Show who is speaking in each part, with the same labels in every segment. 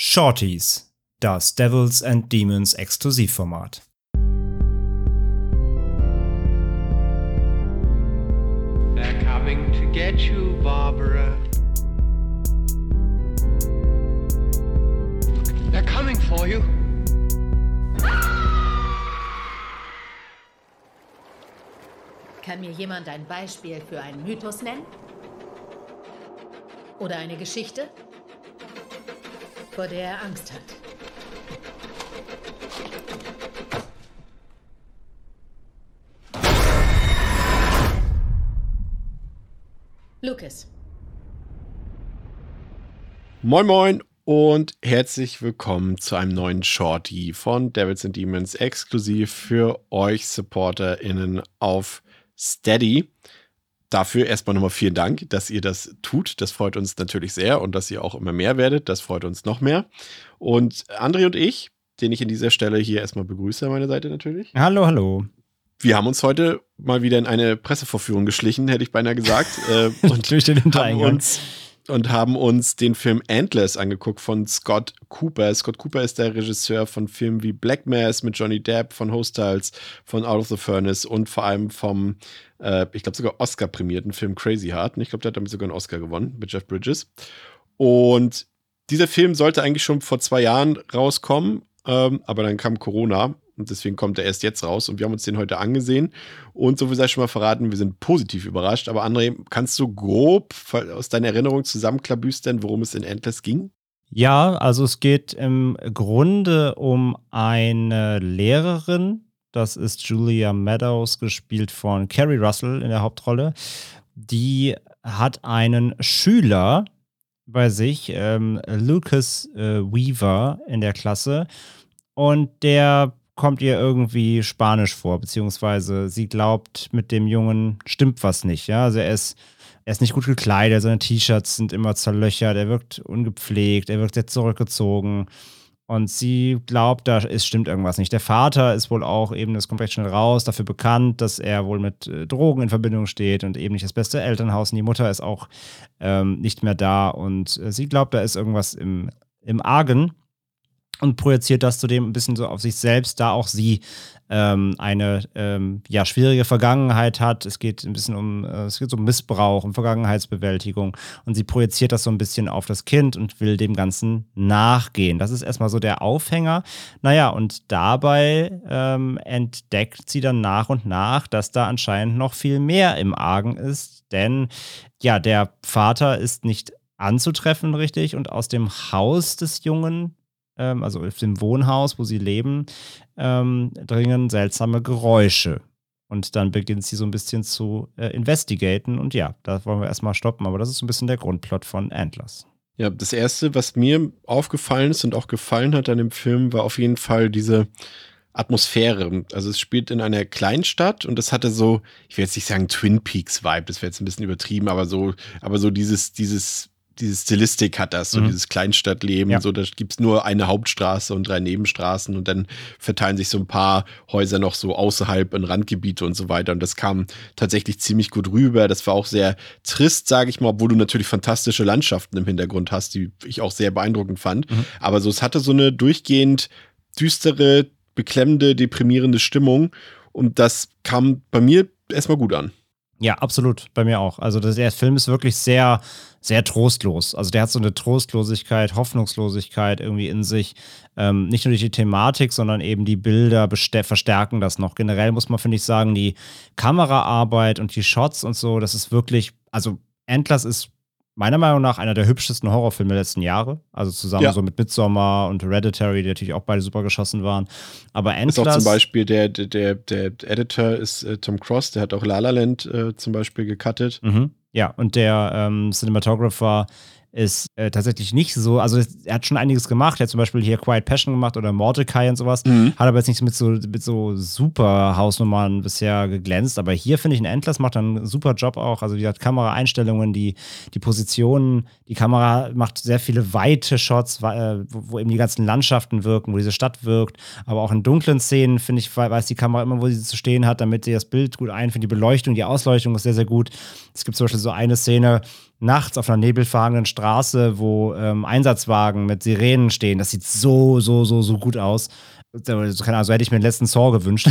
Speaker 1: Shorties, das Devils and Demons Exklusivformat.
Speaker 2: They're coming to get you, Barbara. They're coming for you.
Speaker 3: Kann mir jemand ein Beispiel für einen Mythos nennen? Oder eine Geschichte, vor der er Angst hat? Lucas.
Speaker 4: Moin Moin und herzlich willkommen zu einem neuen Shorty von Devils and Demons exklusiv für euch SupporterInnen auf Steady. Dafür erstmal nochmal vielen Dank, dass ihr das tut. Das freut uns natürlich sehr und dass ihr auch immer mehr werdet. Das freut uns noch mehr. Und André und ich, den ich in dieser Stelle hier erstmal begrüße an meiner Seite natürlich.
Speaker 1: Hallo, hallo.
Speaker 4: Wir haben uns heute mal wieder in eine Pressevorführung geschlichen, hätte ich beinahe gesagt. äh, und
Speaker 1: Durch den
Speaker 4: haben
Speaker 1: Hintereingang.
Speaker 4: uns und haben uns den Film Antlers angeguckt von Scott Cooper. Scott Cooper ist der Regisseur von Filmen wie Black Mass mit Johnny Depp, von Hostiles, von Out of the Furnace und vor allem vom, äh, ich glaube sogar Oscar-prämierten Film Crazy Heart. Und ich glaube, der hat damit sogar einen Oscar gewonnen mit Jeff Bridges. Und dieser Film sollte eigentlich schon vor zwei Jahren rauskommen, ähm, aber dann kam Corona und deswegen kommt er erst jetzt raus und wir haben uns den heute angesehen und so viel sei schon mal verraten, wir sind positiv überrascht. Aber André, kannst du grob aus deiner Erinnerung zusammenklabüstern, worum es in Endless ging?
Speaker 1: Ja, also es geht im Grunde um eine Lehrerin. Das ist Julia Meadows, gespielt von Carrie Russell in der Hauptrolle. Die hat einen Schüler bei sich, ähm, Lucas äh, Weaver, in der Klasse. Und der kommt ihr irgendwie Spanisch vor, beziehungsweise sie glaubt, mit dem Jungen stimmt was nicht. Ja, also er ist, er ist nicht gut gekleidet, seine T-Shirts sind immer zerlöchert, er wirkt ungepflegt, er wirkt sehr zurückgezogen. Und sie glaubt, da ist, stimmt irgendwas nicht. Der Vater ist wohl auch eben, das kommt recht schnell raus, dafür bekannt, dass er wohl mit äh, Drogen in Verbindung steht und eben nicht das beste Elternhaus. Und die Mutter ist auch ähm, nicht mehr da. Und äh, sie glaubt, da ist irgendwas im, im Argen und projiziert das zudem ein bisschen so auf sich selbst, da auch sie ähm, eine ähm, ja, schwierige Vergangenheit hat. Es geht ein bisschen um, äh, es geht um Missbrauch, um Vergangenheitsbewältigung und sie projiziert das so ein bisschen auf das Kind und will dem Ganzen nachgehen. Das ist erstmal so der Aufhänger. Naja, und dabei ähm, entdeckt sie dann nach und nach, dass da anscheinend noch viel mehr im Argen ist, denn ja, der Vater ist nicht anzutreffen richtig und aus dem Haus des Jungen ähm, also auf dem Wohnhaus, wo sie leben, ähm, dringen seltsame Geräusche. Und dann beginnt sie so ein bisschen zu äh, investigaten. Und ja, da wollen wir erstmal stoppen. Aber das ist so ein bisschen der Grundplot von Antlers.
Speaker 4: Ja, das erste, was mir aufgefallen ist und auch gefallen hat an dem Film, war auf jeden Fall diese Atmosphäre. Also es spielt in einer Kleinstadt und das hatte so, ich will jetzt nicht sagen Twin Peaks Vibe, das wäre jetzt ein bisschen übertrieben, aber so, aber so dieses, dieses diese Stilistik hat das, so
Speaker 1: Mhm.
Speaker 4: dieses Kleinstadtleben,
Speaker 1: Ja.
Speaker 4: so da gibt es nur eine Hauptstraße und drei Nebenstraßen und dann verteilen sich so ein paar Häuser noch so außerhalb in Randgebiete und so weiter und das kam tatsächlich ziemlich gut rüber. Das war auch sehr trist, sage ich mal, obwohl du natürlich fantastische Landschaften im Hintergrund hast, die ich auch sehr beeindruckend fand.
Speaker 1: Mhm.
Speaker 4: Aber so, es hatte so eine durchgehend düstere, beklemmende, deprimierende Stimmung und das kam bei mir erstmal gut an.
Speaker 1: Ja, absolut. Bei mir auch. Also der Film ist wirklich sehr, sehr trostlos. Also der hat so eine Trostlosigkeit, Hoffnungslosigkeit irgendwie in sich. Ähm, nicht nur durch die Thematik, sondern eben die Bilder verstärken das noch. Generell muss man, finde ich, sagen, die Kameraarbeit und die Shots und so, das ist wirklich, also Endless ist meiner Meinung nach einer der hübschesten Horrorfilme der letzten Jahre. Also zusammen
Speaker 4: Ja.
Speaker 1: so mit Midsommar und Hereditary, die natürlich auch beide super geschossen waren. Aber
Speaker 4: Ist
Speaker 1: Endless.
Speaker 4: auch zum Beispiel der, der, der, der Editor ist äh, Tom Cross, der hat auch La La Land äh, zum Beispiel gecuttet.
Speaker 1: Mhm. Ja, und der ähm, Cinematographer ist äh, tatsächlich nicht so, also er hat schon einiges gemacht. Er hat zum Beispiel hier Quiet Passion gemacht oder Mordecai und sowas.
Speaker 4: Mhm.
Speaker 1: Hat aber jetzt nicht mit so, mit so super Hausnummern bisher geglänzt. Aber hier finde ich, ein Endless macht einen super Job auch. Also die hat Kameraeinstellungen, die, die Positionen, die Kamera macht sehr viele weite Shots, äh, wo, wo eben die ganzen Landschaften wirken, wo diese Stadt wirkt. Aber auch in dunklen Szenen, finde ich, we- weiß die Kamera immer, wo sie zu stehen hat, damit sie das Bild gut einfindet. Die Beleuchtung, die Ausleuchtung ist sehr, sehr gut. Es gibt zum Beispiel so eine Szene, nachts auf einer nebelfahrenden Straße, wo ähm, Einsatzwagen mit Sirenen stehen. Das sieht so, so, so, so gut aus. Also hätte ich mir den letzten Saw gewünscht.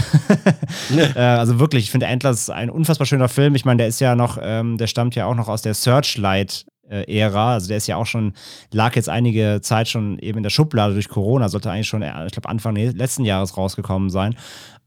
Speaker 1: äh, also wirklich, ich finde Endless ein unfassbar schöner Film. Ich meine, der ist ja noch, ähm, der stammt ja auch noch aus der Searchlight-Ära. Also der ist ja auch schon, lag jetzt einige Zeit schon eben in der Schublade durch Corona, sollte eigentlich schon, ich glaube, Anfang letzten Jahres rausgekommen sein.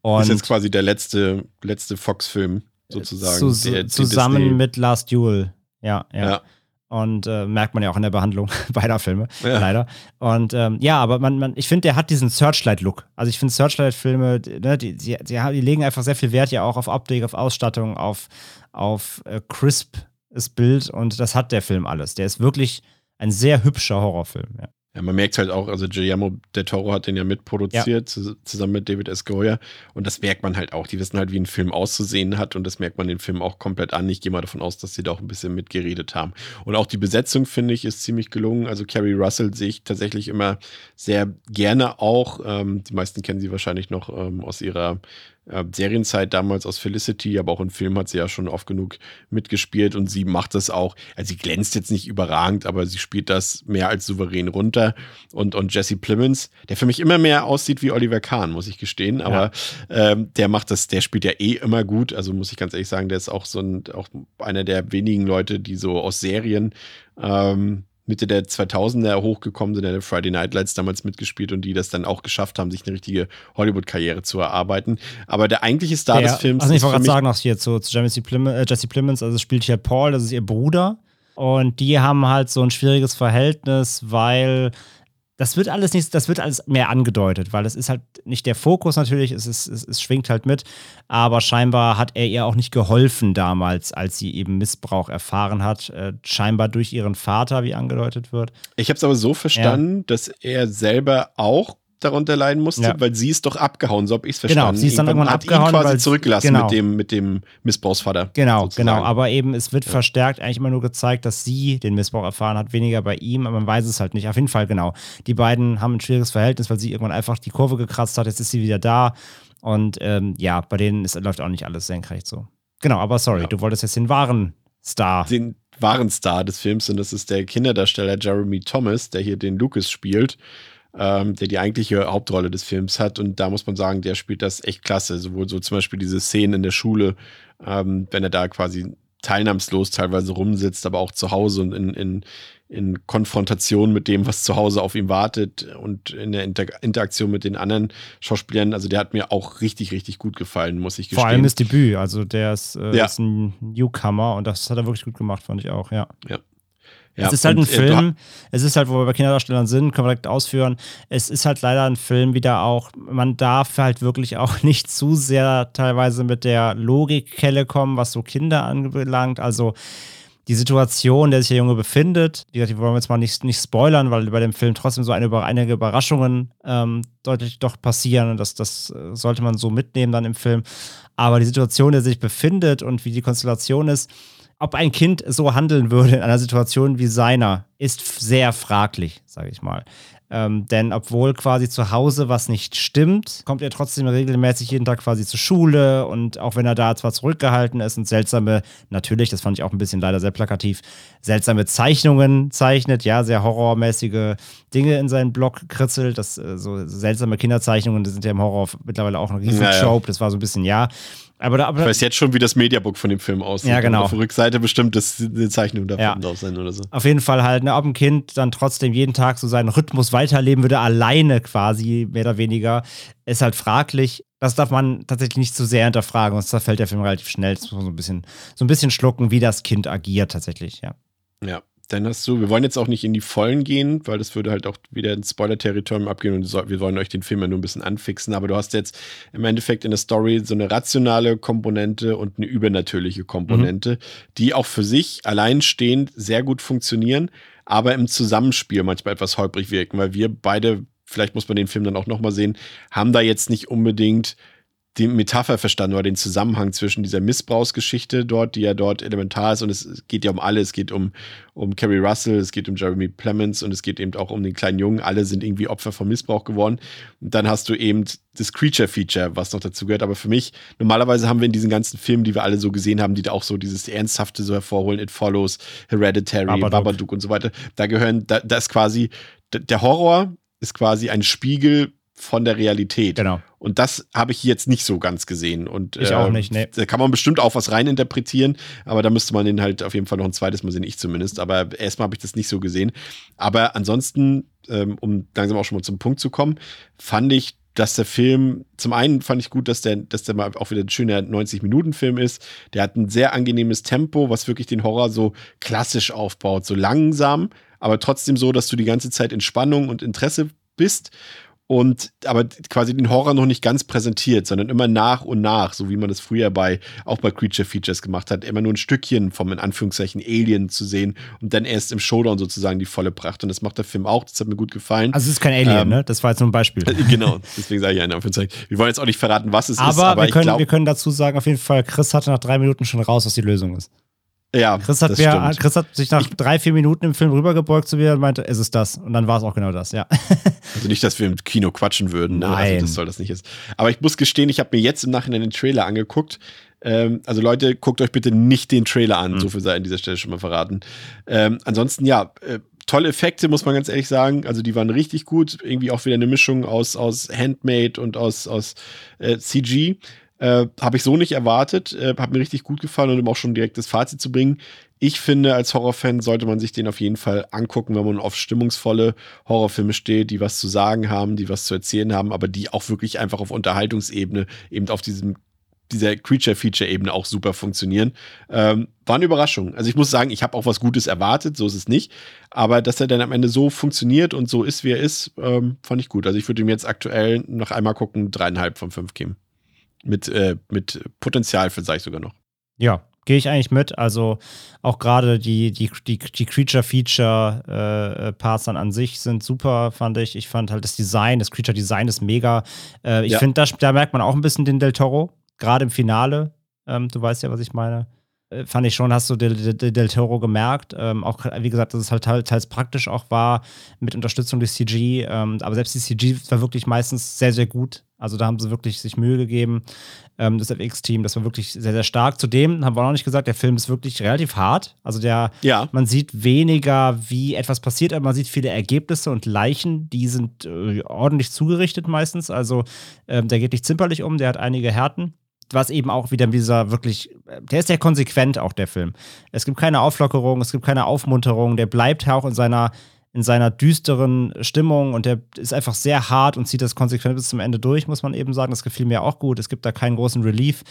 Speaker 4: Und ist jetzt quasi der letzte, letzte Fox-Film sozusagen.
Speaker 1: Zu, der, zusammen mit Last Duel. Ja, ja. ja. Und äh, merkt man ja auch in der Behandlung beider Filme, ja. leider. Und ähm, ja, aber man, man, ich finde, der hat diesen Searchlight-Look. Also ich finde Searchlight-Filme, ne, die, die, die, die, legen einfach sehr viel Wert ja auch auf Optik, auf Ausstattung, auf, auf äh, crispes Bild und das hat der Film alles. Der ist wirklich ein sehr hübscher Horrorfilm, ja.
Speaker 4: Ja, man merkt halt auch, also Guillermo del Toro hat den ja mitproduziert, ja. zusammen mit David S. Goya. Und das merkt man halt auch. Die wissen halt, wie ein Film auszusehen hat. Und das merkt man den Film auch komplett an. Ich gehe mal davon aus, dass sie da auch ein bisschen mitgeredet haben. Und auch die Besetzung, finde ich, ist ziemlich gelungen. Also Carrie Russell sehe ich tatsächlich immer sehr gerne auch. Ähm, die meisten kennen sie wahrscheinlich noch ähm, aus ihrer äh, Serienzeit damals aus Felicity, aber auch im Film hat sie ja schon oft genug mitgespielt und sie macht das auch. Also sie glänzt jetzt nicht überragend, aber sie spielt das mehr als souverän runter. Und, und Jesse Plemons, der für mich immer mehr aussieht wie Oliver Kahn, muss ich gestehen, aber ja. ähm, der macht das, der spielt ja eh immer gut. Also muss ich ganz ehrlich sagen, der ist auch so ein, auch einer der wenigen Leute, die so aus Serien ähm, Mitte der 2000er hochgekommen sind, der Friday Night Lights damals mitgespielt und die das dann auch geschafft haben, sich eine richtige Hollywood-Karriere zu erarbeiten. Aber der eigentliche Star ja, des Films
Speaker 1: also ich wollte gerade sagen noch hier zu, zu Jesse, Plim äh, Jesse Plemons, also spielt hier Paul, das ist ihr Bruder und die haben halt so ein schwieriges Verhältnis, weil das wird alles nicht, das wird alles mehr angedeutet, weil es ist halt nicht der Fokus natürlich, es, ist, es, es, schwingt halt mit, aber scheinbar hat er ihr auch nicht geholfen damals, als sie eben Missbrauch erfahren hat, äh, scheinbar durch ihren Vater, wie angedeutet wird.
Speaker 4: Ich habe es aber so verstanden, ja. dass er selber auch darunter leiden musste, ja. weil sie ist doch abgehauen, so habe ich es
Speaker 1: verstanden. Genau, sie ist dann irgendwann, irgendwann abgehauen, ihn
Speaker 4: quasi zurückgelassen genau. mit dem mit dem Missbrauchsvater.
Speaker 1: Genau, sozusagen. genau, aber eben es wird ja. verstärkt eigentlich immer nur gezeigt, dass sie den Missbrauch erfahren hat, weniger bei ihm, aber man weiß es halt nicht. Auf jeden Fall genau. Die beiden haben ein schwieriges Verhältnis, weil sie irgendwann einfach die Kurve gekratzt hat, jetzt ist sie wieder da und ähm, ja, bei denen ist, läuft auch nicht alles senkrecht so. Genau, aber sorry, ja. du wolltest jetzt den wahren Star.
Speaker 4: Den wahren Star des Films und das ist der Kinderdarsteller Jeremy Thomas, der hier den Lucas spielt ähm, der die eigentliche Hauptrolle des Films hat. Und da muss man sagen, der spielt das echt klasse. Sowohl so zum Beispiel diese Szenen in der Schule, ähm, wenn er da quasi teilnahmslos teilweise rumsitzt, aber auch zu Hause und in, in, in Konfrontation mit dem, was zu Hause auf ihm wartet und in der Inter Interaktion mit den anderen Schauspielern. Also der hat mir auch richtig, richtig gut gefallen, muss ich gestehen.
Speaker 1: Vor allem das Debüt, also der ist, äh, ja. ist ein Newcomer und das hat er wirklich gut gemacht, fand ich auch, ja.
Speaker 4: Ja,
Speaker 1: ja, es ist halt ein äh, Film, es ist halt, wo wir bei Kinderdarstellern sind, können wir direkt ausführen. Es ist halt leider ein Film wieder auch, man darf halt wirklich auch nicht zu sehr teilweise mit der Logikkelle kommen, was so Kinder anbelangt. Also die Situation, in der sich der Junge befindet, die, die wollen wir jetzt mal nicht, nicht spoilern, weil bei dem Film trotzdem so eine, einige Überraschungen ähm, deutlich doch passieren und das, das äh, sollte man so mitnehmen dann im Film. Aber die Situation, in der sich befindet und wie die Konstellation ist, ob ein Kind so handeln würde in einer Situation wie seiner, ist sehr fraglich, sage ich mal. Ähm, denn obwohl quasi zu Hause was nicht stimmt, kommt er trotzdem regelmäßig jeden Tag quasi zur Schule und auch wenn er da zwar zurückgehalten ist und seltsame, natürlich, das fand ich auch ein bisschen leider sehr plakativ, seltsame Zeichnungen zeichnet, ja, sehr horrormäßige Dinge in seinen Blog kritzelt, das äh, so seltsame Kinderzeichnungen, die sind ja im Horror mittlerweile auch ein riesen Trope, das war so ein bisschen, ja,
Speaker 4: aber, da, aber ich weiß jetzt schon, wie das Mediabook von dem Film aussieht.
Speaker 1: Ja, genau.
Speaker 4: Auf der Rückseite bestimmt das eine Zeichnung davon ja. drauf sein oder so.
Speaker 1: Auf jeden Fall halt, ne, ob ein Kind dann trotzdem jeden Tag so seinen Rhythmus weiterleben würde, alleine quasi, mehr oder weniger, ist halt fraglich. Das darf man tatsächlich nicht zu sehr hinterfragen, sonst zerfällt der Film relativ schnell. Das muss man so ein bisschen, so ein bisschen schlucken, wie das Kind agiert tatsächlich, ja.
Speaker 4: Ja. Dann hast du, wir wollen jetzt auch nicht in die Vollen gehen, weil das würde halt auch wieder ins Spoiler-Territorium abgehen und wir wollen euch den Film ja nur ein bisschen anfixen, aber du hast jetzt im Endeffekt in der Story so eine rationale Komponente und eine übernatürliche Komponente, mhm. die auch für sich alleinstehend sehr gut funktionieren, aber im Zusammenspiel manchmal etwas holprig wirken, weil wir beide, vielleicht muss man den Film dann auch nochmal sehen, haben da jetzt nicht unbedingt die Metapher verstanden oder den Zusammenhang zwischen dieser Missbrauchsgeschichte dort, die ja dort elementar ist. Und es geht ja um alle. Es geht um, um Carrie Russell, es geht um Jeremy Plemons und es geht eben auch um den kleinen Jungen. Alle sind irgendwie Opfer von Missbrauch geworden. Und dann hast du eben das Creature-Feature, was noch dazu gehört. Aber für mich, normalerweise haben wir in diesen ganzen Filmen, die wir alle so gesehen haben, die da auch so dieses Ernsthafte so hervorholen, It Follows, Hereditary,
Speaker 1: Babadook,
Speaker 4: Babadook und so weiter. Da gehören, da, da ist quasi, der Horror ist quasi ein Spiegel von der Realität.
Speaker 1: Genau.
Speaker 4: Und das habe ich jetzt nicht so ganz gesehen. Und,
Speaker 1: Ich auch nicht, nee.
Speaker 4: Da kann man bestimmt auch was reininterpretieren, aber da müsste man den halt auf jeden Fall noch ein zweites Mal sehen, ich zumindest. Aber erstmal habe ich das nicht so gesehen. Aber ansonsten, ähm, um langsam auch schon mal zum Punkt zu kommen, fand ich, dass der Film, zum einen fand ich gut, dass der, dass der mal auch wieder ein schöner 90-Minuten-Film ist. Der hat ein sehr angenehmes Tempo, was wirklich den Horror so klassisch aufbaut, so langsam, aber trotzdem so, dass du die ganze Zeit in Spannung und Interesse bist und aber quasi den Horror noch nicht ganz präsentiert, sondern immer nach und nach, so wie man das früher bei auch bei Creature Features gemacht hat, immer nur ein Stückchen vom in Anführungszeichen Alien zu sehen und dann erst im Showdown sozusagen die volle Pracht. Und das macht der Film auch. Das hat mir gut gefallen.
Speaker 1: Also es ist kein Alien,
Speaker 4: Ähm,
Speaker 1: ne? Das war jetzt nur ein Beispiel.
Speaker 4: genau, deswegen sage ich ja in Anführungszeichen. Wir wollen jetzt auch nicht verraten, was es
Speaker 1: Aber,
Speaker 4: ist, aber
Speaker 1: wir, können,
Speaker 4: glaube,
Speaker 1: wir können dazu sagen, auf jeden Fall, Chris hatte nach drei Minuten schon raus, was die Lösung ist.
Speaker 4: Ja,
Speaker 1: Chris hat,
Speaker 4: das
Speaker 1: mir. Chris hat sich nach drei, vier Minuten im Film rübergebeugt zu mir und meinte, es ist das. Und dann war es auch genau das, ja.
Speaker 4: Also nicht, dass wir im Kino quatschen würden. Ne?
Speaker 1: Nein.
Speaker 4: Also das soll das nicht ist. Aber ich muss gestehen, ich habe mir jetzt im Nachhinein den Trailer angeguckt. Ähm, also Leute, guckt euch bitte nicht den Trailer an.
Speaker 1: Mhm.
Speaker 4: So viel sei an dieser Stelle schon mal verraten. Ähm, ansonsten, ja, äh, tolle Effekte, muss man ganz ehrlich sagen. Also die waren richtig gut. Irgendwie auch wieder eine Mischung aus, aus Handmade und aus, aus äh, CG. Äh, habe ich so nicht erwartet. Äh, hat mir richtig gut gefallen und um auch schon direkt das Fazit zu bringen. Ich finde, als Horrorfan sollte man sich den auf jeden Fall angucken, wenn man auf stimmungsvolle Horrorfilme steht, die was zu sagen haben, die was zu erzählen haben, aber die auch wirklich einfach auf Unterhaltungsebene, eben auf diesem dieser Creature-Feature-Ebene auch super funktionieren. Ähm, war eine Überraschung. Also ich muss sagen, ich habe auch was Gutes erwartet, so ist es nicht. Aber dass er dann am Ende so funktioniert und so ist, wie er ist, ähm, fand ich gut. Also ich würde ihm jetzt aktuell nach einmal gucken, dreieinhalb von fünf geben. Mit, äh, mit Potenzial ich sogar noch.
Speaker 1: Ja, gehe ich eigentlich mit. Also auch gerade die, die, die, die Creature-Feature-Parts dann an sich sind super, fand ich. Ich fand halt das Design, das Creature-Design ist mega. Äh, ich
Speaker 4: Ja.
Speaker 1: finde, da, da merkt man auch ein bisschen den Del Toro, gerade im Finale. Ähm, du weißt ja, was ich meine. Äh, Fand ich schon, hast du Del, Del, Del Toro gemerkt. Ähm, auch, wie gesagt, dass es halt teils, teils praktisch auch war mit Unterstützung durch CG. Ähm, aber selbst die CG war wirklich meistens sehr, sehr gut. Also da haben sie wirklich sich Mühe gegeben. Ähm, das FX-Team, das war wirklich sehr, sehr stark. Zudem haben wir auch noch nicht gesagt, der Film ist wirklich relativ hart. Also der,
Speaker 4: Ja.
Speaker 1: man sieht weniger, wie etwas passiert, aber man sieht viele Ergebnisse und Leichen, die sind äh, ordentlich zugerichtet meistens. Also ähm, der geht nicht zimperlich um, der hat einige Härten. Was eben auch wieder dieser wirklich, äh, der ist sehr konsequent auch, der Film. Es gibt keine Auflockerung, es gibt keine Aufmunterung, der bleibt auch in seiner, in seiner düsteren Stimmung und der ist einfach sehr hart und zieht das konsequent bis zum Ende durch, muss man eben sagen. Das gefiel mir auch gut. Es gibt da keinen großen Relief.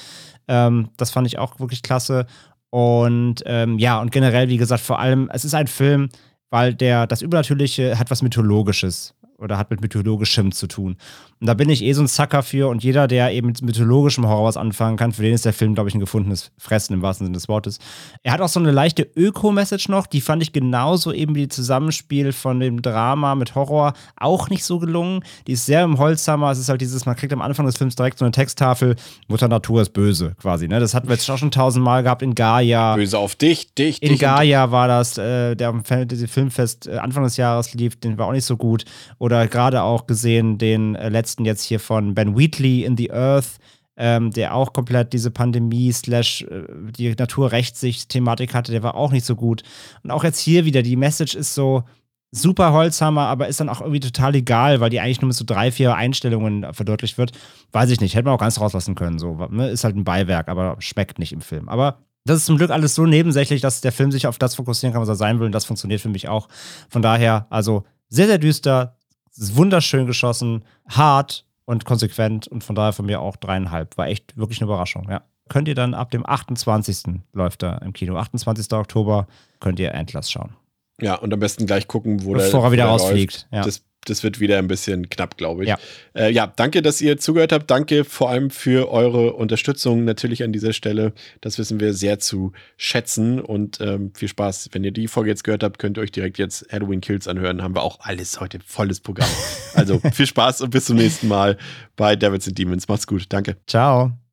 Speaker 1: Ähm, das fand ich auch wirklich klasse. Und ähm, ja, und generell, wie gesagt, vor allem, es ist ein Film, weil der, das Übernatürliche hat was Mythologisches oder hat mit Mythologischem zu tun. Und da bin ich eh so ein Sucker für und jeder, der eben mit mythologischem Horror was anfangen kann, für den ist der Film, glaube ich, ein gefundenes Fressen im wahrsten Sinne des Wortes. Er hat auch so eine leichte Öko-Message noch, die fand ich genauso eben wie die Zusammenspiel von dem Drama mit Horror auch nicht so gelungen. Die ist sehr im Holzhammer, es ist halt dieses, man kriegt am Anfang des Films direkt so eine Texttafel, Mutter Natur ist böse, quasi. Ne? Das hatten wir jetzt auch schon tausendmal gehabt in Gaia.
Speaker 4: Böse auf dich, dich,
Speaker 1: In
Speaker 4: dich.
Speaker 1: Gaia war das, äh, der am Fantasy Filmfest äh, Anfang des Jahres lief, den war auch nicht so gut. Oder gerade auch gesehen den äh, letzten jetzt hier von Ben Wheatley in the Earth, ähm, der auch komplett diese Pandemie slash äh, die Naturrechtssicht-Thematik hatte, der war auch nicht so gut. Und auch jetzt hier wieder, die Message ist so super Holzhammer, aber ist dann auch irgendwie total egal, weil die eigentlich nur mit so drei, vier Einstellungen verdeutlicht wird. Weiß ich nicht, hätte man auch ganz rauslassen können. So, ne? Ist halt ein Beiwerk, aber schmeckt nicht im Film. Aber das ist zum Glück alles so nebensächlich, dass der Film sich auf das fokussieren kann, was er sein will. Und das funktioniert für mich auch. Von daher, also sehr, sehr düster, wunderschön geschossen, hart und konsequent. Und von daher von mir auch dreieinhalb. War echt wirklich eine Überraschung, ja. Könnt ihr dann ab dem 28. läuft er im Kino. 28. Oktober könnt ihr Endless schauen.
Speaker 4: Ja, und am besten gleich gucken, wo
Speaker 1: Bevor
Speaker 4: der,
Speaker 1: er wieder rausfliegt, ja.
Speaker 4: Das das wird wieder ein bisschen knapp, glaube ich.
Speaker 1: Ja.
Speaker 4: Äh, ja, danke, dass ihr zugehört habt. Danke vor allem für eure Unterstützung natürlich an dieser Stelle. Das wissen wir sehr zu schätzen und ähm, viel Spaß. Wenn ihr die Folge jetzt gehört habt, könnt ihr euch direkt jetzt Halloween Kills anhören. Haben wir auch alles heute volles Programm. Also viel Spaß und bis zum nächsten Mal bei Devils and Demons. Macht's gut. Danke.
Speaker 1: Ciao.